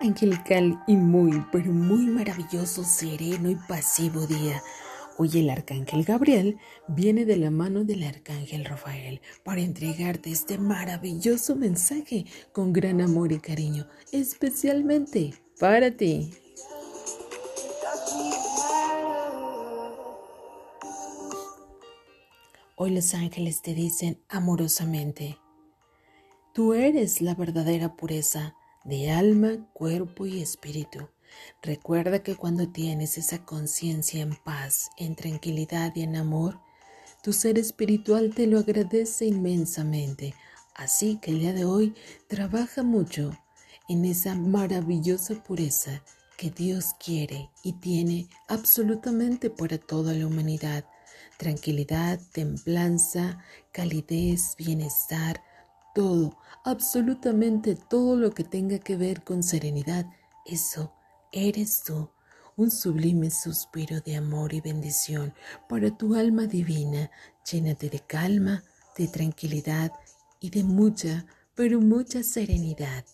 angelical y muy, pero muy maravilloso, sereno y pasivo día. Hoy el arcángel Gabriel viene de la mano del arcángel Rafael para entregarte este maravilloso mensaje con gran amor y cariño, especialmente para ti. Hoy los ángeles te dicen amorosamente, tú eres la verdadera pureza de alma, cuerpo y espíritu. Recuerda que cuando tienes esa conciencia en paz, en tranquilidad y en amor, tu ser espiritual te lo agradece inmensamente. Así que el día de hoy trabaja mucho en esa maravillosa pureza que Dios quiere y tiene absolutamente para toda la humanidad. Tranquilidad, templanza, calidez, bienestar, todo, absolutamente todo lo que tenga que ver con serenidad, eso eres tú, un sublime suspiro de amor y bendición para tu alma divina. Llénate de calma, de tranquilidad y de mucha, pero mucha serenidad.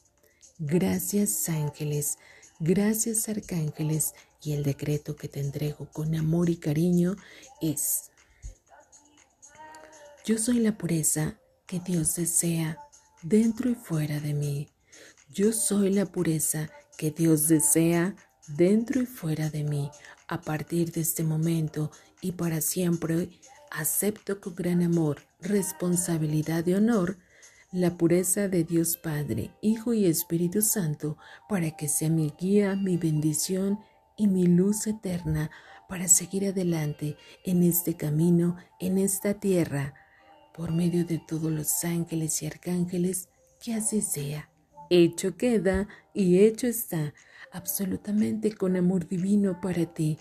Gracias ángeles, gracias arcángeles y el decreto que te entrego con amor y cariño es, yo soy la pureza que Dios desea dentro y fuera de mí. Yo soy la pureza que Dios desea dentro y fuera de mí. A partir de este momento y para siempre, acepto con gran amor, responsabilidad y honor la pureza de Dios Padre, Hijo y Espíritu Santo, para que sea mi guía, mi bendición y mi luz eterna para seguir adelante en este camino, en esta tierra por medio de todos los ángeles y arcángeles, que así sea. Hecho queda y hecho está, absolutamente con amor divino para ti.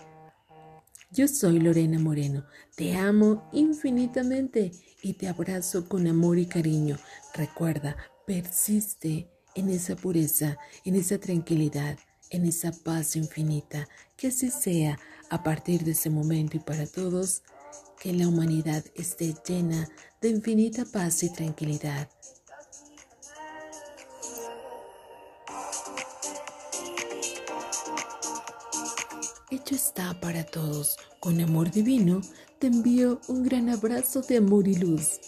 Yo soy Lorena Moreno, te amo infinitamente y te abrazo con amor y cariño. Recuerda, persiste en esa pureza, en esa tranquilidad, en esa paz infinita. Que así sea a partir de ese momento y para todos que la humanidad esté llena de infinita paz y tranquilidad. Hecho está para todos. Con amor divino te envío un gran abrazo de amor y luz.